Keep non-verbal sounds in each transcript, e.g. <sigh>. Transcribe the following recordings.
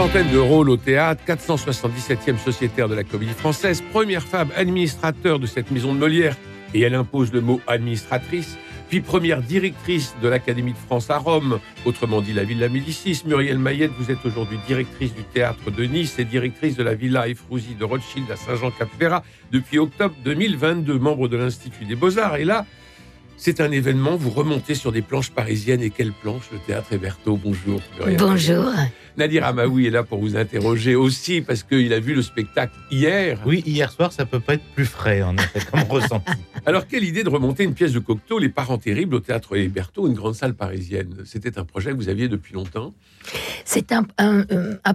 Une trentaine de rôles au théâtre, 477e sociétaire de la comédie française, première femme administrateur de cette maison de Molière, et elle impose le mot administratrice, puis première directrice de l'Académie de France à Rome, autrement dit la Villa Médicis. Muriel Mayette, vous êtes aujourd'hui directrice du théâtre de Nice et directrice de la Villa Efrouzi de Rothschild à Saint-Jean-Cap-Ferrat depuis octobre 2022, membre de l'Institut des Beaux-Arts. Et là, c'est un événement, vous remontez sur des planches parisiennes. Et quelle planche? Le Théâtre Héberto. Bonjour. Bonjour. Nadir Amaoui est là pour vous interroger aussi parce qu'il a vu le spectacle hier. Oui, hier soir, ça peut pas être plus frais, en effet, comme <laughs> ressenti. Alors, quelle idée de remonter une pièce de Cocteau, Les Parents Terribles, au Théâtre Héberto, une grande salle parisienne? C'était un projet que vous aviez depuis longtemps? C'est un,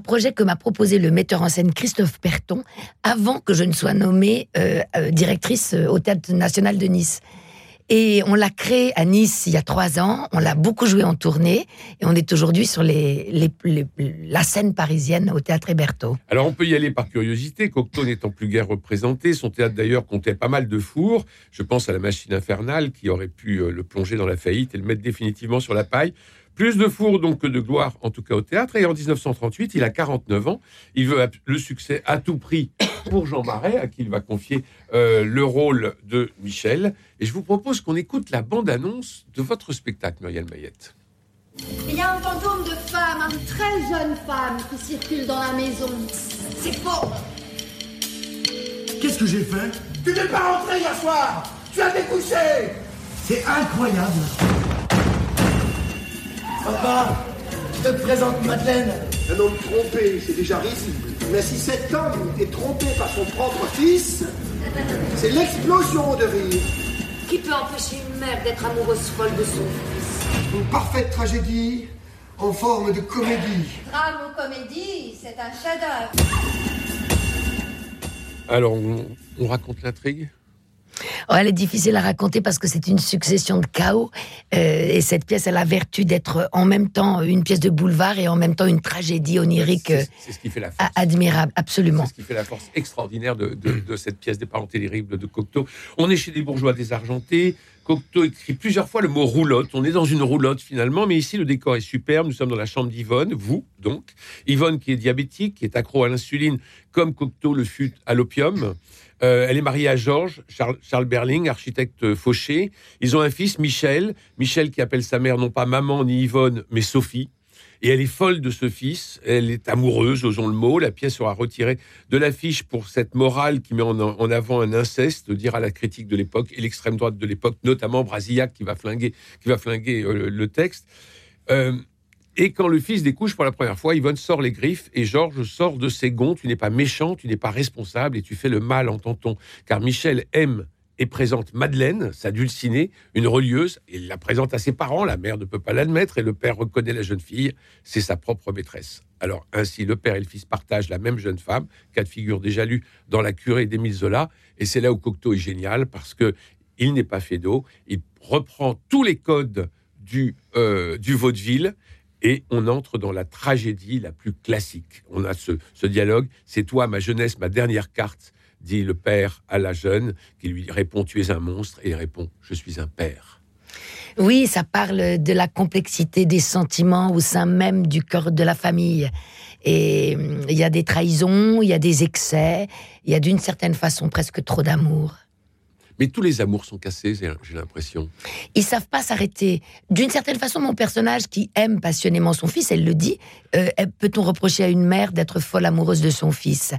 projet que m'a proposé le metteur en scène Christophe Perton avant que je ne sois nommée euh, euh, directrice euh, au Théâtre National de Nice. Et on l'a créé à Nice il y a trois ans. On l'a beaucoup joué en tournée. Et on est aujourd'hui sur la scène parisienne au théâtre Héberto. Alors on peut y aller par curiosité. Cocteau n'étant plus guère représenté. Son théâtre d'ailleurs comptait pas mal de fours. Je pense à la machine infernale qui aurait pu euh, le plonger dans la faillite et le mettre définitivement sur la paille. Plus de four donc que de gloire, en tout cas au théâtre. Et en 1938, il a 49 ans. Il veut le succès à tout prix pour Jean Marais, à qui il va confier euh, le rôle de Michel. Et je vous propose qu'on écoute la bande-annonce de votre spectacle, Muriel Mayette. Il y a un fantôme de femme, une très jeune femme, qui circule dans la maison. C'est faux Qu'est-ce que j'ai fait? Tu n'es pas rentré hier soir Tu as découché C'est incroyable Papa, je te présente Madeleine. Un homme trompé, c'est déjà risible. Mais si cet homme est trompé par son propre fils, c'est l'explosion de rire. Qui peut empêcher une mère d'être amoureuse folle de son fils Une parfaite tragédie en forme de comédie. Drame ou comédie, c'est un chef-d'œuvre. Alors, on raconte l'intrigue? Oh, elle est difficile à raconter parce que c'est une succession de chaos. Euh, et cette pièce, a vertu d'être en même temps une pièce de boulevard et en même temps une tragédie onirique c'est ce qui fait la force. admirable, absolument. C'est ce qui fait la force extraordinaire de, cette pièce des parents terribles de Cocteau. On est chez des bourgeois désargentés. Cocteau écrit plusieurs fois le mot roulotte. On est dans une roulotte finalement, mais ici le décor est superbe. Nous sommes dans la chambre d'Yvonne, vous donc. Yvonne qui est diabétique, qui est accro à l'insuline, comme Cocteau le fut à l'opium. Euh, elle est mariée à Georges, Charles, Berling, architecte fauché. Ils ont un fils, Michel. Michel qui appelle sa mère non pas maman ni Yvonne, mais Sophie. Et elle est folle de ce fils. Elle est amoureuse, osons le mot. La pièce sera retirée de l'affiche pour cette morale qui met en, avant un inceste, dire à la critique de l'époque et l'extrême droite de l'époque, notamment Brasillac qui va flinguer, qui va flinguer euh, le texte. Euh, et quand le fils découche pour la première fois, Yvonne sort les griffes et Georges sort de ses gonds. Tu n'es pas méchant, tu n'es pas responsable et tu fais le mal en tentant. Car Michel aime et présente Madeleine, sa dulcinée, une relieuse. Il la présente à ses parents. La mère ne peut pas l'admettre et le père reconnaît la jeune fille. C'est sa propre maîtresse. Alors ainsi, le père et le fils partagent la même jeune femme, cas de figure déjà lu dans La curée d'Émile Zola. Et c'est là où Cocteau est génial parce que il n'est pas fait d'eau. Il reprend tous les codes du, euh, du vaudeville et on entre dans la tragédie la plus classique. On a ce, dialogue, c'est toi, ma jeunesse, ma dernière carte, dit le père à la jeune, qui lui répond, tu es un monstre, et il répond, je suis un père. Oui, ça parle de la complexité des sentiments au sein même du cœur de la famille. Et hum, il y a des trahisons, il y a des excès, il y a d'une certaine façon presque trop d'amour. Mais tous les amours sont cassés, j'ai l'impression. Ils savent pas s'arrêter. D'une certaine façon, mon personnage qui aime passionnément son fils, elle le dit, euh, peut-on reprocher à une mère d'être folle amoureuse de son fils?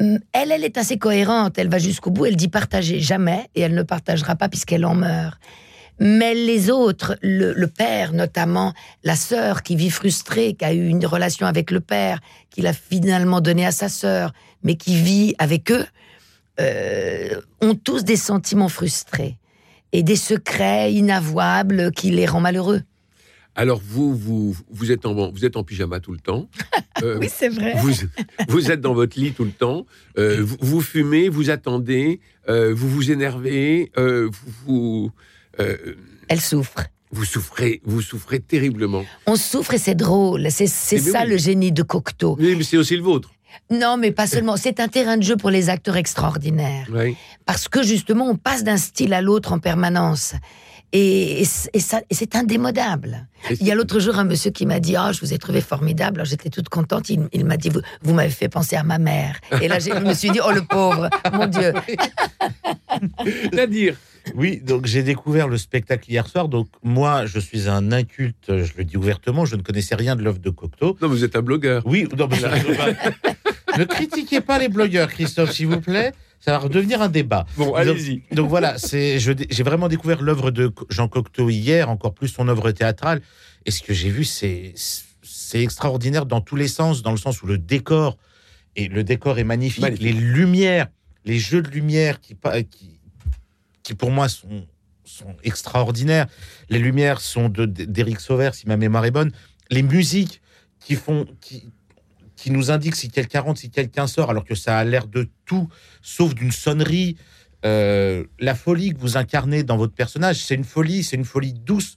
Hum, elle, elle est assez cohérente, elle va jusqu'au bout, elle dit partager jamais, et elle ne partagera pas puisqu'elle en meurt. Mais les autres, le, père notamment, la sœur qui vit frustrée, qui a eu une relation avec le père, qu'il a finalement donné à sa sœur, mais qui vit avec eux, euh, ont tous des sentiments frustrés et des secrets inavouables qui les rendent malheureux. Alors vous, vous, vous êtes en, vous êtes en pyjama tout le temps. <laughs> Euh, Oui, c'est vrai. vous, vous êtes dans votre lit tout le temps. Euh, vous, vous fumez, vous attendez, euh, vous vous énervez, euh, vous, vous, euh, Elle souffre. vous souffrez, vous souffrez terriblement. On souffre et c'est drôle. C'est Eh ben ça oui. le génie de Cocteau. Oui, mais c'est aussi le vôtre. Non, mais pas seulement. C'est un terrain de jeu pour les acteurs extraordinaires. Oui. Parce que justement, on passe d'un style à l'autre en permanence. Et, et c- et ça, et c'est indémodable. Il y a l'autre jour un monsieur qui m'a dit Ah, je vous ai trouvé formidable. J'étais toute contente. Il, il m'a dit Vous, vous m'avez fait penser à ma mère. Et là, je me suis dit Oh, le pauvre, mon Dieu. <laughs> Nadir, Oui, donc j'ai découvert le spectacle hier soir. Donc moi, je suis un inculte, je le dis ouvertement, je ne connaissais rien de l'œuvre de Cocteau. non, vous êtes un blogueur. Oui, non, mais ça- <laughs> ne critiquez pas les blogueurs, Christophe, s'il vous plaît. Ça va redevenir un débat. Bon, allez-y. Donc voilà, c'est je- j'ai vraiment découvert l'œuvre de Jean Cocteau hier, encore plus son œuvre théâtrale. Et ce que j'ai vu, c'est c'est extraordinaire dans tous les sens, dans le sens où le décor et le décor est magnifique, Magnifique. les lumières, les jeux de lumière qui qui, qui pour moi sont extraordinaires. Les lumières sont de d'Éric Sauvert, si ma mémoire est bonne. Les musiques qui font qui qui nous indiquent si quelqu'un rentre, si quelqu'un sort, alors que ça a l'air de tout, sauf d'une sonnerie. Euh, la folie que vous incarnez dans votre personnage, c'est une folie, c'est une folie douce,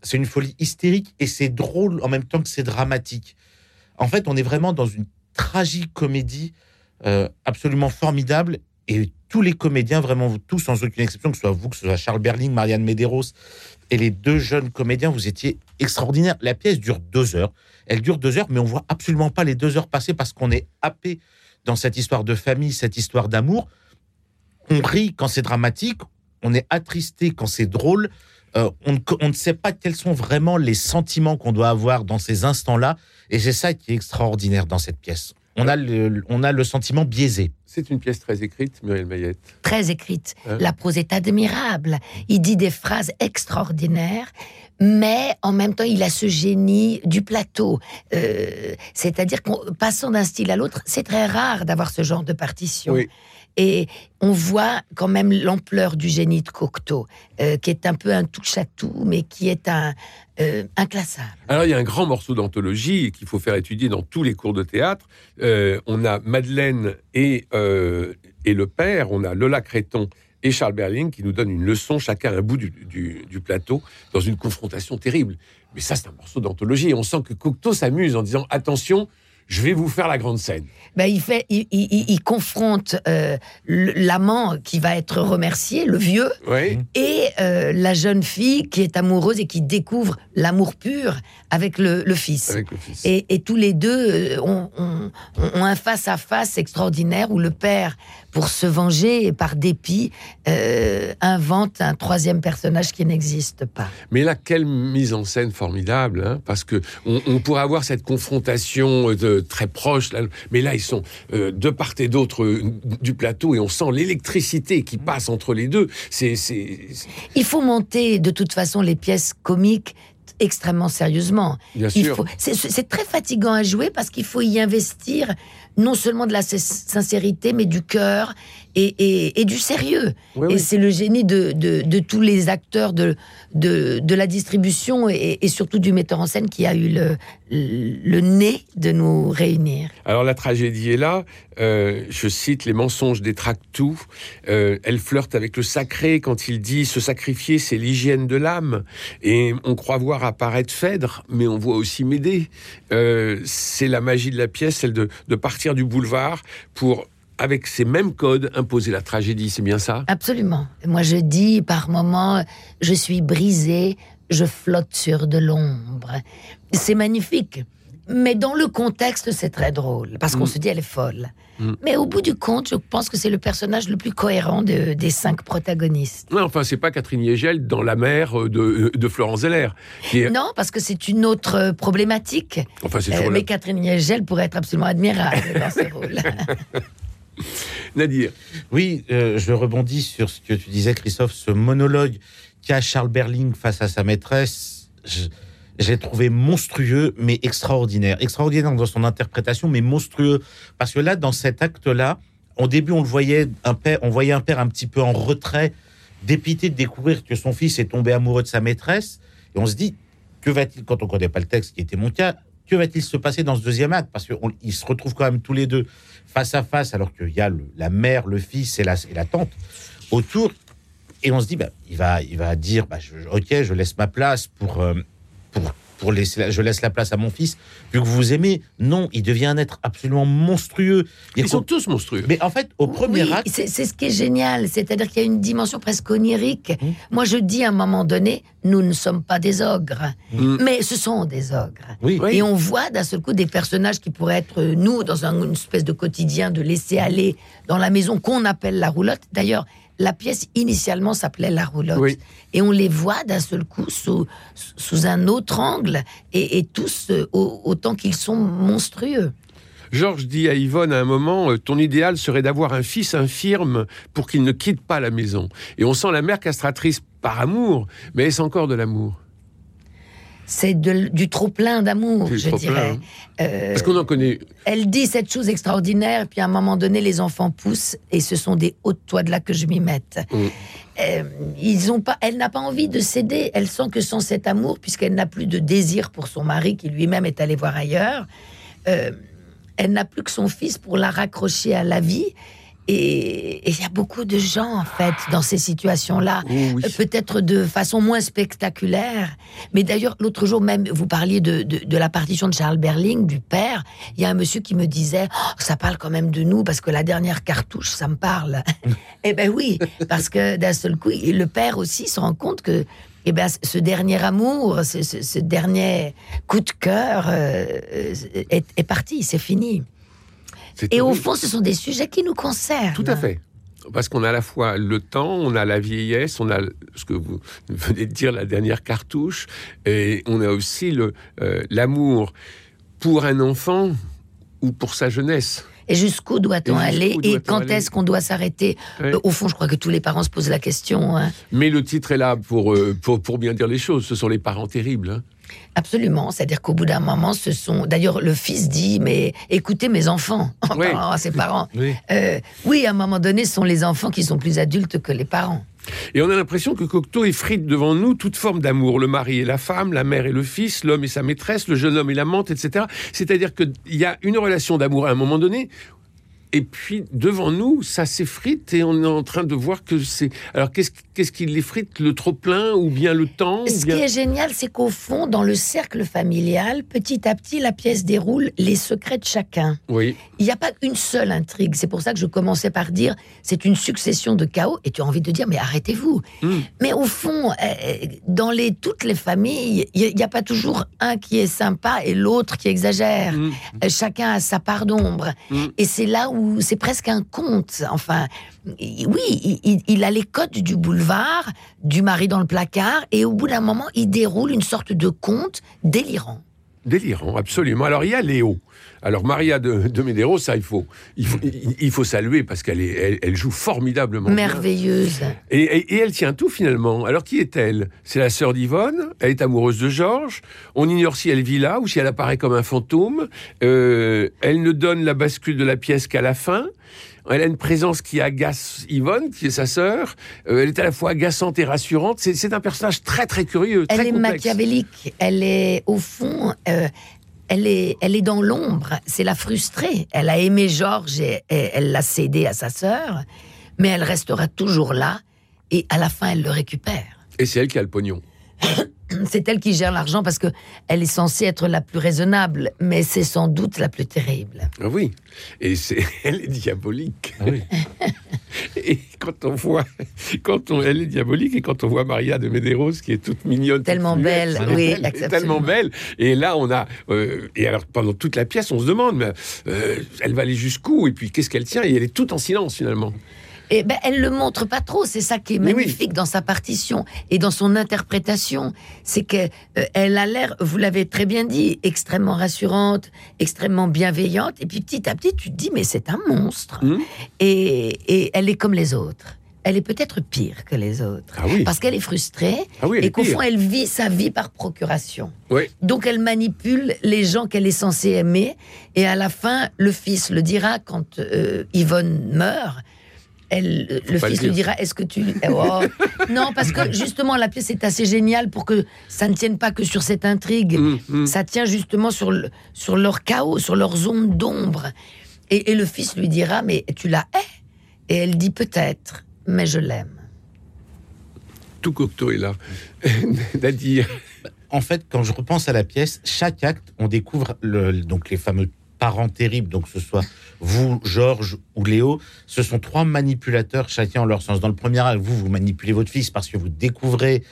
c'est une folie hystérique et c'est drôle en même temps que c'est dramatique. En fait, on est vraiment dans une tragique comédie euh, absolument formidable et tous les comédiens, vraiment tous, sans aucune exception, que ce soit vous, que ce soit Charles Berling, Marianne Medeiros et les deux jeunes comédiens, vous étiez extraordinaires. La pièce dure deux heures. Elle dure deux heures, mais on voit absolument pas les deux heures passer parce qu'on est happé dans cette histoire de famille, cette histoire d'amour. On rit quand c'est dramatique, on est attristé quand c'est drôle. Euh, on, ne, sait pas quels sont vraiment les sentiments qu'on doit avoir dans ces instants-là. Et c'est ça qui est extraordinaire dans cette pièce. On a on a le sentiment biaisé. C'est une pièce très écrite, Muriel Mayette. Très écrite. Hein La prose est admirable. Il dit des phrases extraordinaires. Mais en même temps, il a ce génie du plateau. Euh, C'est-à-dire qu'en passant d'un style à l'autre, c'est très rare d'avoir ce genre de partition. Oui. Et on voit quand même l'ampleur du génie de Cocteau, euh, qui est un peu un touche-à-tout, mais qui est un euh, inclassable. Alors, il y a un grand morceau d'anthologie qu'il faut faire étudier dans tous les cours de théâtre. Euh, on a Madeleine et, euh, et le père, on a Lola Créton et Charles Berling qui nous donnent une leçon, chacun à un bout du, du- plateau, dans une confrontation terrible. Mais ça, c'est un morceau d'anthologie. On sent que Cocteau s'amuse en disant Attention, je vais vous faire la grande scène. Ben, il, fait, il, il- il- il confronte euh, l'amant qui va être remercié, le vieux, Oui. et euh, la jeune fille qui est amoureuse et qui découvre l'amour pur avec le, le fils. Avec le fils. Et, et tous les deux euh, ont, ont- ont un face-à-face extraordinaire où le père, pour se venger et par dépit, euh, invente un troisième personnage qui n'existe pas. Mais là, quelle mise en scène formidable, hein, parce que on, on pourrait avoir cette confrontation euh, de, très proche, là, mais là, ils sont euh, de part et d'autre euh, du plateau et on sent l'électricité qui passe entre les deux. C'est, c'est, c'est- Il faut monter de toute façon les pièces comiques extrêmement sérieusement. bien Il sûr. faut- C'est c'est très fatigant à jouer parce qu'il faut y investir non seulement de la sin- sincérité, mais du cœur et, et- et du sérieux. Oui, Et oui. c'est le génie de, de- de tous les acteurs de, de, de la distribution et, et surtout du metteur en scène qui a eu le, le nez de nous réunir. Alors la tragédie est là. Euh, je cite les mensonges détraquent tout. Euh, elle flirte avec le sacré quand il dit se sacrifier, c'est l'hygiène de l'âme. Et on croit voir apparaître Phèdre, mais on voit aussi Médée. Euh, c'est la magie de la pièce, celle de, de partir du boulevard pour avec ces mêmes codes imposer la tragédie. C'est bien ça? Absolument. Moi, je dis par moments, je suis brisée, je flotte sur de l'ombre. C'est magnifique. Mais dans le contexte, c'est très drôle, parce qu'on Mm. se dit, elle est folle. Mm. Mais au bout du compte, je pense que c'est le personnage le plus cohérent de- des cinq protagonistes. Non, enfin, c'est pas Catherine Yegel dans la mer de, de Florence Zeller. Qui est, Non, parce que c'est une autre euh, problématique. enfin, c'est Euh, mais la... Catherine Yegel pourrait être absolument admirable <laughs> dans ce rôle. <laughs> Nadir. Oui, euh, je rebondis sur ce que tu disais, Christophe, ce monologue qu'a Charles Berling face à sa maîtresse. je- J'ai trouvé monstrueux, mais extraordinaire. Extraordinaire dans son interprétation, mais monstrueux. Parce que là, dans cet acte-là, au début, on le voyait un père, on voyait un père un petit peu en retrait, dépité de découvrir que son fils est tombé amoureux de sa maîtresse. Et on se dit, que va-t-il, quand on ne connaît pas le texte, qui était mon cas, que va-t-il se passer dans ce deuxième acte? Parce qu'ils se retrouvent quand même tous les deux face à face, alors qu'il y a la mère, le fils et la, tante autour. Et on se dit, bah, il, va, il va dire, bah, ok, je laisse ma place pour, euh, pour, pour laisser, la- je laisse la place à mon fils, vu que vous vous aimez. Non, il devient un être absolument monstrueux. Il Ils sont tous monstrueux. Mais en fait, au premier Oui, acte, c'est c'est ce qui est génial, c'est-à-dire qu'il y a une dimension presque onirique. Mmh. Moi, je dis à un moment donné, nous ne sommes pas des ogres, Mmh. mais ce sont des ogres. oui, Oui. Et on voit d'un seul coup des personnages qui pourraient être euh, nous dans un- une espèce de quotidien de laisser aller dans la maison qu'on appelle la roulotte. D'ailleurs, la pièce initialement s'appelait la roulotte. Oui. Et on les voit d'un seul coup sous, sous un autre angle et, et tous euh, au- autant qu'ils sont monstrueux. Georges dit à Yvonne à un moment euh, Ton idéal serait d'avoir un fils infirme pour qu'il ne quitte pas la maison. Et on sent la mère castratrice par amour, mais est-ce encore de l'amour? C'est du trop-plein d'amour, C'est du je dirais. hein. Euh, Parce qu'on en connaît. elle dit cette chose extraordinaire, puis à un moment donné, les enfants poussent, et ce sont des hautes toits de là que je m'y mette. Mm. Euh, ils ont pas, elle n'a pas envie de céder. Elle sent que sans cet amour, puisqu'elle n'a plus de désir pour son mari, qui lui-même est allé voir ailleurs, euh, elle n'a plus que son fils pour la raccrocher à la vie. Et il y a beaucoup de gens, en fait, dans ces situations-là. Oh oui. Euh, Peut-être de façon moins spectaculaire. Mais d'ailleurs, l'autre jour même, vous parliez de, de, de la partition de Charles Berling, du père. Il y a un monsieur qui me disait Oh, Ça parle quand même de nous, parce que la dernière cartouche, ça me parle. <laughs> eh ben oui, parce que d'un seul coup, le père aussi se rend compte que eh ben, ce dernier amour, ce, ce- ce dernier coup de cœur euh, euh, est, est parti, c'est fini. Et au fond, ce sont des sujets qui nous concernent. Tout à fait. Parce qu'on a à la fois le temps, on a la vieillesse, on a ce que vous <laughs> venez de dire, la dernière cartouche, et on a aussi euh, l'amour pour un enfant ou pour sa jeunesse. Et jusqu'où doit-on aller Et quand est-ce qu'on doit s'arrêter Ouais. Euh, Au fond, je crois que tous les parents se posent la question. hein. Mais le titre est là pour, euh, pour, pour bien dire les choses. Ce sont les parents terribles. hein. Absolument. C'est-à-dire qu'au bout d'un moment, ce sont. D'ailleurs, le fils dit Mais écoutez, mes enfants, <laughs> en Oui. parlant à ses parents. oui. Euh, oui, à un moment donné, ce sont les enfants qui sont plus adultes que les parents. Et on a l'impression que Cocteau effrite devant nous toute forme d'amour. Le mari et la femme, la mère et le fils, l'homme et sa maîtresse, le jeune homme et l'amante, etc. C'est-à-dire qu'il y a une relation d'amour à un moment donné. Et puis, devant nous, ça s'effrite et on est en train de voir que c'est... Alors, qu'est-ce qu'est-ce qui l'effrite Le trop-plein ou bien le temps Ce bien... qui est génial, c'est qu'au fond, dans le cercle familial, petit à petit, la pièce déroule les secrets de chacun. Oui, Il n'y a pas une seule intrigue. C'est pour ça que je commençais par dire c'est une succession de chaos. Et tu as envie de dire mais arrêtez-vous. Mm. Mais au fond, euh, dans les, toutes les familles, il n'y a, pas toujours un qui est sympa et l'autre qui exagère. Mm. Euh, Chacun a sa part d'ombre. Mm. Et c'est là où c'est presque un conte. Enfin, oui, il- il a les codes du boulevard, du mari dans le placard. Et au bout d'un moment, il déroule une sorte de conte délirant. délirant, absolument. Alors, il y a Léo. Alors, Maria de, de Medeiros, ça, il faut, il faut, il- il faut saluer parce qu'elle est, elle, elle joue formidablement. Merveilleuse. Et, et- et elle tient tout finalement. Alors qui est-elle C'est la sœur d'Yvonne, elle est amoureuse de Georges, on ignore si elle vit là ou si elle apparaît comme un fantôme, Euh, elle ne donne la bascule de la pièce qu'à la fin, elle a une présence qui agace Yvonne, qui est sa sœur, Euh, elle est à la fois agaçante et rassurante, c'est c'est un personnage très très curieux, très Elle est complexe. machiavélique. Elle est, au fond, euh, elle, est, elle est dans l'ombre. C'est la frustrée. Elle a aimé Georges et, et elle l'a cédé à sa sœur, mais elle restera toujours là et à la fin, elle le récupère. Et c'est elle qui a le pognon. <laughs> <clears throat> C'est elle qui gère l'argent parce que elle est censée être la plus raisonnable, mais c'est sans doute la plus terrible. Ah oui, et c'est <laughs> elle est diabolique. Ah oui. <laughs> Et quand on voit, quand on, elle est diabolique, et quand on voit Maria de Medeiros qui est toute mignonne, Tellement belle, elle oui, elle est tellement belle. Et là, on a, euh, et alors pendant toute la pièce, on se demande, mais, euh, elle va aller jusqu'où? Et puis qu'est-ce qu'elle tient? Et elle est toute en silence finalement. Et ben, elle le montre pas trop. C'est ça qui est oui. magnifique dans sa partition et dans son interprétation. C'est qu'elle elle a l'air, vous l'avez très bien dit, extrêmement rassurante, extrêmement bienveillante. Et puis petit à petit, tu te dis, mais c'est un monstre. Mhm. Et, et elle est comme les autres. Elle est peut-être pire que les autres. Ah oui. Parce qu'elle est frustrée Ah oui, elle et qu'au fond, elle vit sa vie par procuration. Oui. Donc elle manipule les gens qu'elle est censée aimer. Et à la fin, le fils le dira quand euh, Yvonne meurt. Elle, le fils lui dira Est-ce que tu. Oh. <laughs> non, parce que justement, la pièce est assez géniale pour que ça ne tienne pas que sur cette intrigue. Hum, hum. Ça tient justement sur, le- sur leur chaos, sur leurs zones d'ombre. Et, et le fils lui dira Mais tu la hais? Et elle dit Peut-être, mais je l'aime. Tout Cocteau est là. <laughs> Nadir. en fait, quand je repense à la pièce, chaque acte, on découvre le, donc les fameux parents terribles, donc ce soit vous, Georges ou Léo, ce sont trois manipulateurs chacun en leur sens. Dans le premier acte, vous, vous manipulez votre fils parce que vous découvrez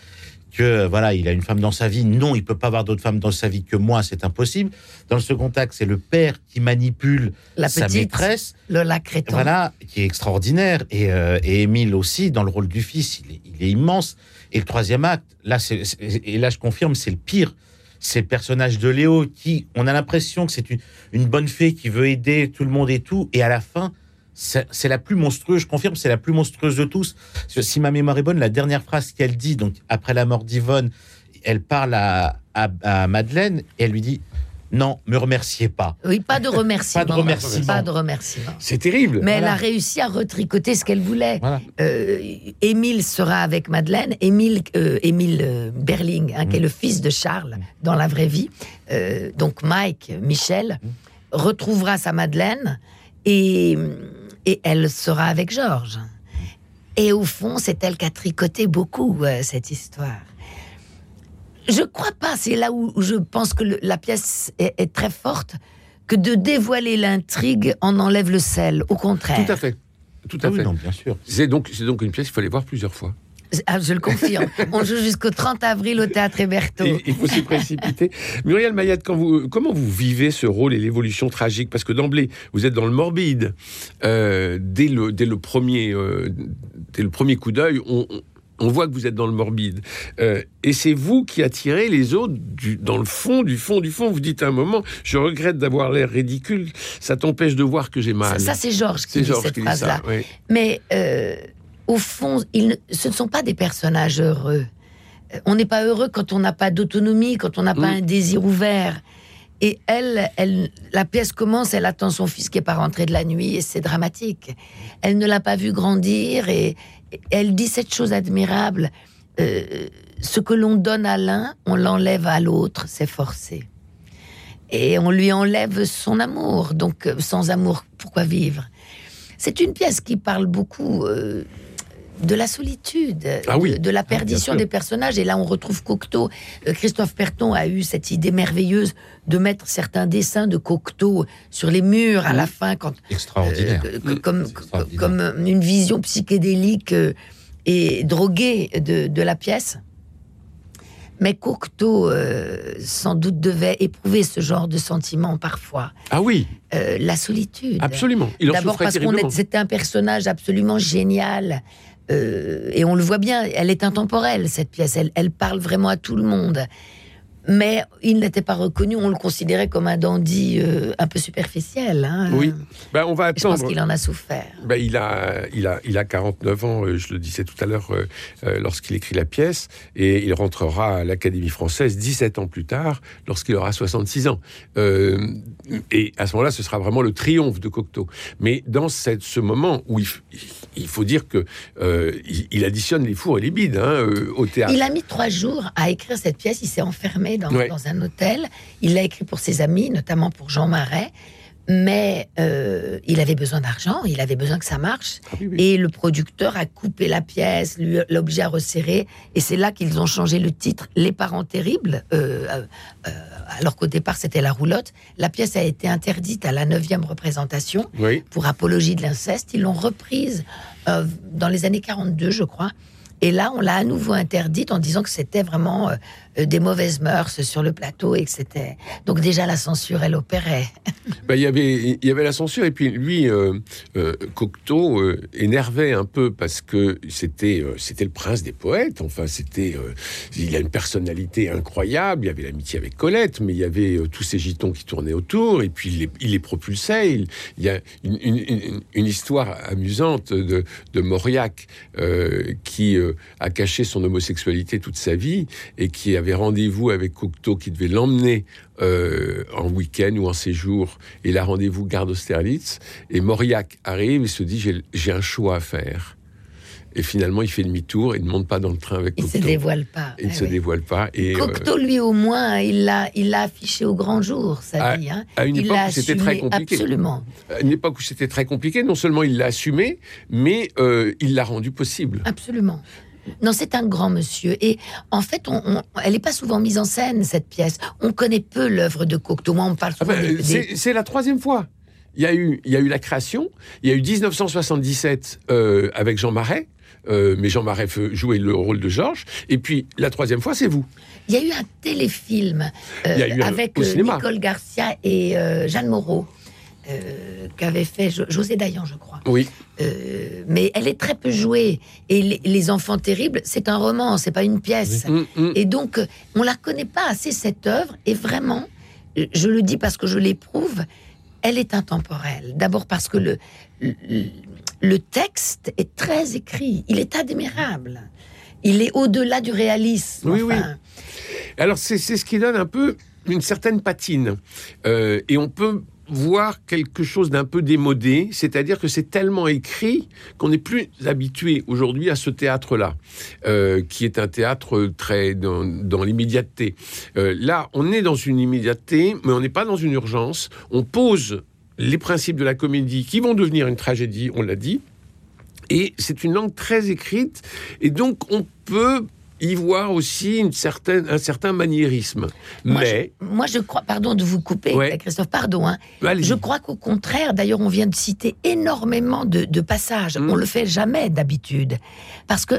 que voilà, il a une femme dans sa vie. Non, il peut pas avoir d'autre femme dans sa vie que moi, c'est impossible. Dans le second acte, c'est le père qui manipule La sa petite maîtresse. Lola Créton. Voilà, qui est extraordinaire. Et, euh, et Émile aussi, dans le rôle du fils, il est, il est immense. Et le troisième acte, là, c'est- et là je confirme, c'est le pire. C'est le personnage de Léo qui, on a l'impression que c'est une, une bonne fée qui veut aider tout le monde et tout. Et à la fin, c'est la plus monstrueuse, je confirme, c'est la plus monstrueuse de tous. Si ma mémoire est bonne, la dernière phrase qu'elle dit, donc après la mort d'Yvonne, elle parle à, à, à Madeleine et elle lui dit Non, me remerciez pas. Oui, pas de remerciement. <laughs> Pas de remerciement. Pas de remerciement. C'est terrible. Mais elle a réussi à retricoter ce qu'elle voulait. Voilà. Euh, Émile sera avec Madeleine. Émile, euh, Émile euh, Berling, hein, qui est le fils de Charles dans la vraie vie. Euh, donc Mike, Michel, retrouvera sa Madeleine et, et elle sera avec Georges. Et au fond, c'est elle qui a tricoté beaucoup cette histoire. Je crois pas, c'est là où, je pense que le- la pièce est, est très forte, que de dévoiler l'intrigue en enlève le sel. Au contraire. Tout à fait. Tout à Ah oui, fait. non, bien sûr. C'est donc, c'est donc une pièce qu'il fallait voir plusieurs fois. Ah, je le confirme. <laughs> On joue jusqu'au 30 avril au Théâtre Héberto. Il, faut s'y précipiter. <laughs> Muriel quand vous, comment vous vivez ce rôle et l'évolution tragique? Parce que d'emblée, vous êtes dans le morbide. Euh, dès, le, dès, le premier, euh, dès le premier coup d'œil, on, on- on voit que vous êtes dans le morbide. Euh, et c'est vous qui attirez les autres du- dans le fond, du fond, du fond. Vous dites à un moment, je regrette d'avoir l'air ridicule, ça t'empêche de voir que j'ai mal. ça, c'est Georges qui c'est dit cette qui dit ça. phrase-là. oui. Mais euh, au fond, ils ne- ce ne sont pas des personnages heureux. Euh, On n'est pas heureux quand on n'a pas d'autonomie, quand on n'a pas Mm. un désir ouvert. Et elle, elle, la pièce commence, elle attend son fils qui est pas rentré de la nuit et c'est dramatique. Elle ne l'a pas vu grandir et elle dit cette chose admirable. euh, ce que l'on donne à l'un, on l'enlève à l'autre, c'est forcé. Et on lui enlève son amour. Donc, euh, sans amour, pourquoi vivre? C'est une pièce qui parle beaucoup euh, de la solitude, Ah oui. de, de la perdition sûr. des personnages. Et là, on retrouve Cocteau. Euh, Christophe Perton a eu cette idée merveilleuse de mettre certains dessins de Cocteau sur les murs à la fin, quand, Extraordinaire. euh, que- Mm. comme, extraordinaire. comme euh, une vision psychédélique et droguée de, de la pièce. Mais Cocteau, euh, sans doute, devait éprouver ce genre de sentiment parfois. Ah oui, Euh, la solitude. absolument. D'abord parce qu'on c'est un personnage absolument génial. Euh, et on le voit bien, elle est intemporelle, cette pièce. Elle, elle parle vraiment à tout le monde. Mais il n'était pas reconnu, on le considérait comme un dandy euh, un peu superficiel. hein. Oui. Ben, on va Je pense attendre. qu'il en a souffert. Ben, il, a, il, a, il a 49 ans, euh, je le disais tout à l'heure, euh, lorsqu'il écrit la pièce, et il rentrera à l'Académie française 17 ans plus tard, lorsqu'il aura 66 ans. Euh, et à ce moment-là, ce sera vraiment le triomphe de Cocteau. Mais dans cette, ce moment où il, faut dire que il, il additionne les fours et les bides hein, au théâtre. Il a mis trois jours à écrire cette pièce. Il s'est enfermé dans, un hôtel. Il l'a écrit pour ses amis, notamment pour Jean Marais. Mais euh, il avait besoin d'argent, il avait besoin que ça marche. Ah oui, oui. Et le producteur a coupé la pièce, l'objet a resserré. Et c'est là qu'ils ont changé le titre Les parents terribles. euh, euh, alors qu'au départ, c'était La roulotte. La pièce a été interdite à la neuvième représentation Oui. pour apologie de l'inceste. Ils l'ont reprise dans les années 42, je crois. Et là, on l'a à nouveau interdite en disant que c'était vraiment des mauvaises mœurs sur le plateau et que c'était. Donc, déjà, la censure, elle opérait. <laughs> Ben, il, y avait, il y avait la censure, et puis lui, euh, euh, Cocteau, euh, énervait un peu parce que c'était euh, c'était le prince des poètes. Enfin, c'était. euh, il a une personnalité incroyable. Il y avait l'amitié avec Colette, mais il y avait euh, tous ces gitons qui tournaient autour, et puis il les, il propulsait. Il, y a une, histoire amusante de, de Mauriac euh, qui euh, a caché son homosexualité toute sa vie et qui avait rendez-vous avec Cocteau qui devait l'emmener euh, en week-end ou en séjour. Et il a rendez-vous garde Austerlitz. Et Mauriac arrive et se dit j'ai- un choix à faire. Et finalement, il fait demi-tour et ne monte pas dans le train avec Il Cocteau. se dévoile pas. Il ne Eh se oui. dévoile pas. Et, euh, Cocteau, lui, au moins, il l'a, il l'a affiché au grand jour, sa À- vie. hein. à une il époque où c'était très compliqué. Absolument. à une époque où c'était très compliqué, non seulement il l'a assumé, mais euh, il l'a rendu possible. Absolument. Non, c'est un grand monsieur. Et en fait, on, on- elle n'est pas souvent mise en scène, cette pièce. On connaît peu l'œuvre de Cocteau. Moi, on parle Ah souvent ben, des- c'est c'est la troisième fois. Il y, a eu, il y a eu la création, il y a eu 1977 euh, avec Jean Marais, euh, mais Jean Marais jouait le rôle de Georges, et puis la troisième fois, c'est vous. Il y a eu un téléfilm euh, avec. Nicole Garcia et Jeanne Moreau, euh, qu'avait fait Jo- José Dayan, je crois. Oui. Euh, mais elle est très peu jouée. Et les, Les Enfants Terribles, c'est un roman, c'est pas une pièce. Mm, mm. Et donc, on la connaît pas assez, cette œuvre. Et vraiment, euh, je le dis parce que je l'éprouve, elle est intemporelle. D'abord parce que le, le, le texte est très écrit. Il est admirable. Il est au-delà du réalisme. Oui, oui. Alors, c'est c'est ce qui donne un peu une certaine patine. Euh, et on peut voir quelque chose d'un peu démodé, c'est-à-dire que c'est tellement écrit qu'on n'est plus habitué aujourd'hui à ce théâtre-là, euh, qui est un théâtre très dans, l'immédiateté. Euh, là, on est dans une immédiateté, mais on n'est pas dans une urgence. On pose les principes de la comédie qui vont devenir une tragédie, on l'a dit. Et c'est une langue très écrite, et donc on peut y voir aussi une certaine, un certain maniérisme. Moi, Mais, je, moi, je crois, pardon de vous couper, Ouais. Christophe, pardon. hein. Je crois qu'au contraire, d'ailleurs, on vient de citer énormément de, de passages. Mm. On le fait jamais d'habitude. Parce que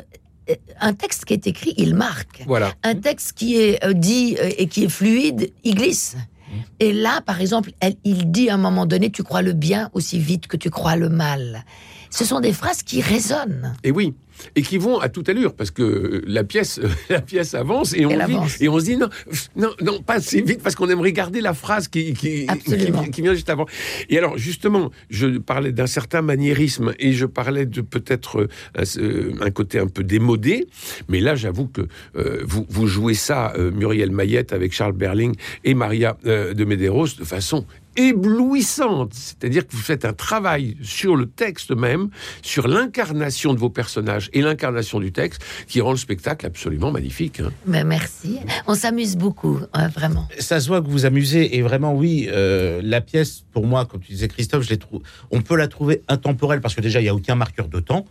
euh, un texte qui est écrit, il marque. voilà. Un texte qui est euh, dit euh, et qui est fluide, il glisse. Mm. Et là, par exemple, elle- il dit à un moment donné, tu crois le bien aussi vite que tu crois le mal. Ce sont des phrases qui résonnent. Et oui, et qui vont à toute allure parce que euh, la pièce, <laughs> la pièce avance et on avance. et on se dit non, non, non, pas assez vite parce qu'on aimerait garder la phrase qui qui, qui, qui vient juste avant. Et alors justement, je parlais d'un certain maniérisme et je parlais de peut-être euh, euh, un côté un peu démodé, mais là j'avoue que euh, vous vous jouez ça, euh, Muriel Mayette avec Charles Berling et Maria euh, de Medeiros de façon éblouissante. C'est-à-dire que vous faites un travail sur le texte même, sur l'incarnation de vos personnages et l'incarnation du texte, qui rend le spectacle absolument magnifique. hein. Mais merci. On s'amuse beaucoup, hein, vraiment. ça se voit que vous vous amusez et vraiment oui euh, la pièce pour moi comme tu disais Christophe je trou- on peut la trouver intemporelle parce que déjà il y a aucun marqueur de temps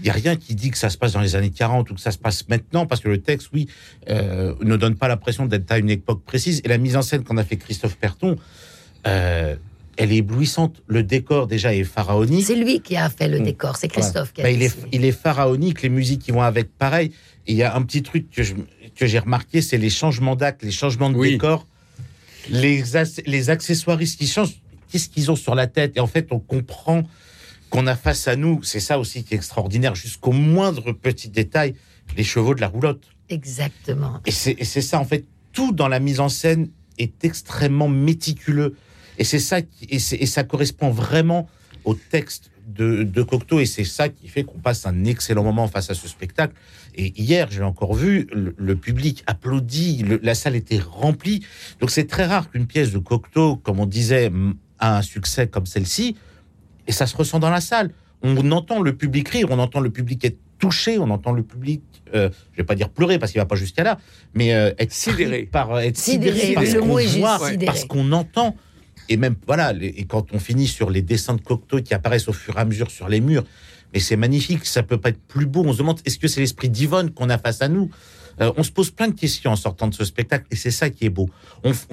il y a rien qui dit que ça se passe dans les années 40 ou que ça se passe maintenant parce que le texte oui euh, ne donne pas l'impression d'être à une époque précise et la mise en scène qu'on a fait Christophe Perton euh, elle est éblouissante le décor déjà est pharaonique C'est lui qui a fait le Mm. décor, c'est Christophe qui a bah, il, est, décidé. il est pharaonique, les musiques qui vont avec, pareil. Et il y a un petit truc que je- que j'ai remarqué, c'est les changements d'actes, les changements de Oui. décor, les, ac- les accessoiristes qui changent. Qu'est-ce qu'ils ont sur la tête? Et en fait, on comprend qu'on a face à nous, c'est ça aussi qui est extraordinaire, jusqu'au moindre petit détail, les chevaux de la roulotte. Exactement. Et c'est et c'est ça, en fait, tout dans la mise en scène est extrêmement méticuleux. Et c'est ça, qui, et, ça correspond vraiment au texte de, de Cocteau. Et c'est ça qui fait qu'on passe un excellent moment face à ce spectacle. Et hier, j'ai encore vu, le, le public applaudit, le- la salle était remplie. Donc c'est très rare qu'une pièce de Cocteau, comme on disait, a un succès comme celle-ci. Et ça se ressent dans la salle. On entend le public rire, on entend le public être touché, on entend le public, euh, je vais pas dire pleurer parce qu'il va pas jusqu'à là, mais euh, être Sidéré. par être Sidéré, sidéré, parce le qu'on mot est juste, voit, sidéré. parce qu'on entend. Et même voilà, et quand on finit sur les dessins de Cocteau qui apparaissent au fur et à mesure sur les murs, mais c'est magnifique, ça peut pas être plus beau. On se demande est-ce que c'est l'esprit d'Yvonne qu'on a face à nous? Euh, On se pose plein de questions en sortant de ce spectacle et c'est ça qui est beau.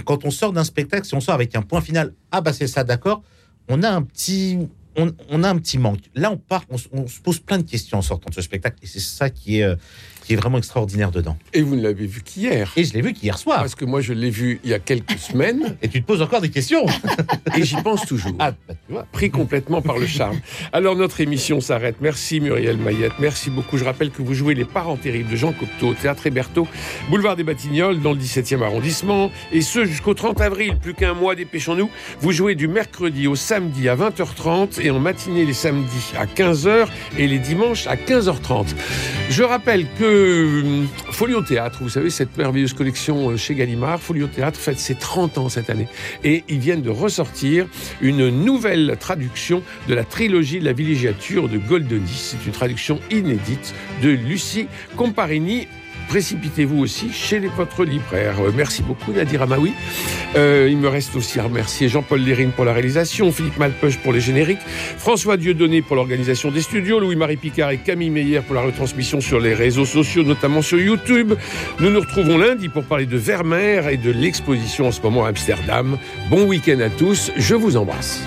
Quand on sort d'un spectacle, si on sort avec un point final, ah bah c'est ça, d'accord. On a un petit, on, a un petit manque. Là, on part, on se pose plein de questions en sortant de ce spectacle et c'est ça qui est, euh, qui est vraiment extraordinaire dedans. Et vous ne l'avez vu qu'hier. Et je l'ai vu qu'hier soir. Parce que moi, je l'ai vu il y a quelques <laughs> semaines Et tu te poses encore des questions. <laughs> et j'y pense toujours. Ah, bah, tu vois. Pris complètement par le charme. Alors notre émission s'arrête. Merci Muriel Mayette, merci beaucoup. Je rappelle que vous jouez Les Parents Terribles de Jean Cocteau au Théâtre Héberto, boulevard des Batignolles, dans le 17e arrondissement, et ce jusqu'au 30 avril. Plus qu'un mois, dépêchons-nous. Vous jouez du mercredi au samedi à 20h30 et en matinée les samedis à 15h et les dimanches à 15h30. Je rappelle que euh, Folie au théâtre, vous savez, cette merveilleuse collection euh, chez Gallimard, Folie au théâtre fête ses 30 ans cette année. Et ils viennent de ressortir une nouvelle traduction de la trilogie de la villégiature de Goldoni. C'est une traduction inédite de Lucie Comparini précipitez-vous aussi chez les votre libraire. Euh, merci beaucoup Nadir Amaoui. Euh, il me reste aussi à remercier Jean-Paul Lérine pour la réalisation, Philippe Malpeuch pour les génériques, François Dieudonné pour l'organisation des studios, Louis-Marie Picard et Camille Meyer pour la retransmission sur les réseaux sociaux, notamment sur YouTube. Nous nous retrouvons lundi pour parler de Vermeer et de l'exposition en ce moment à Amsterdam. Bon week-end à tous, je vous embrasse.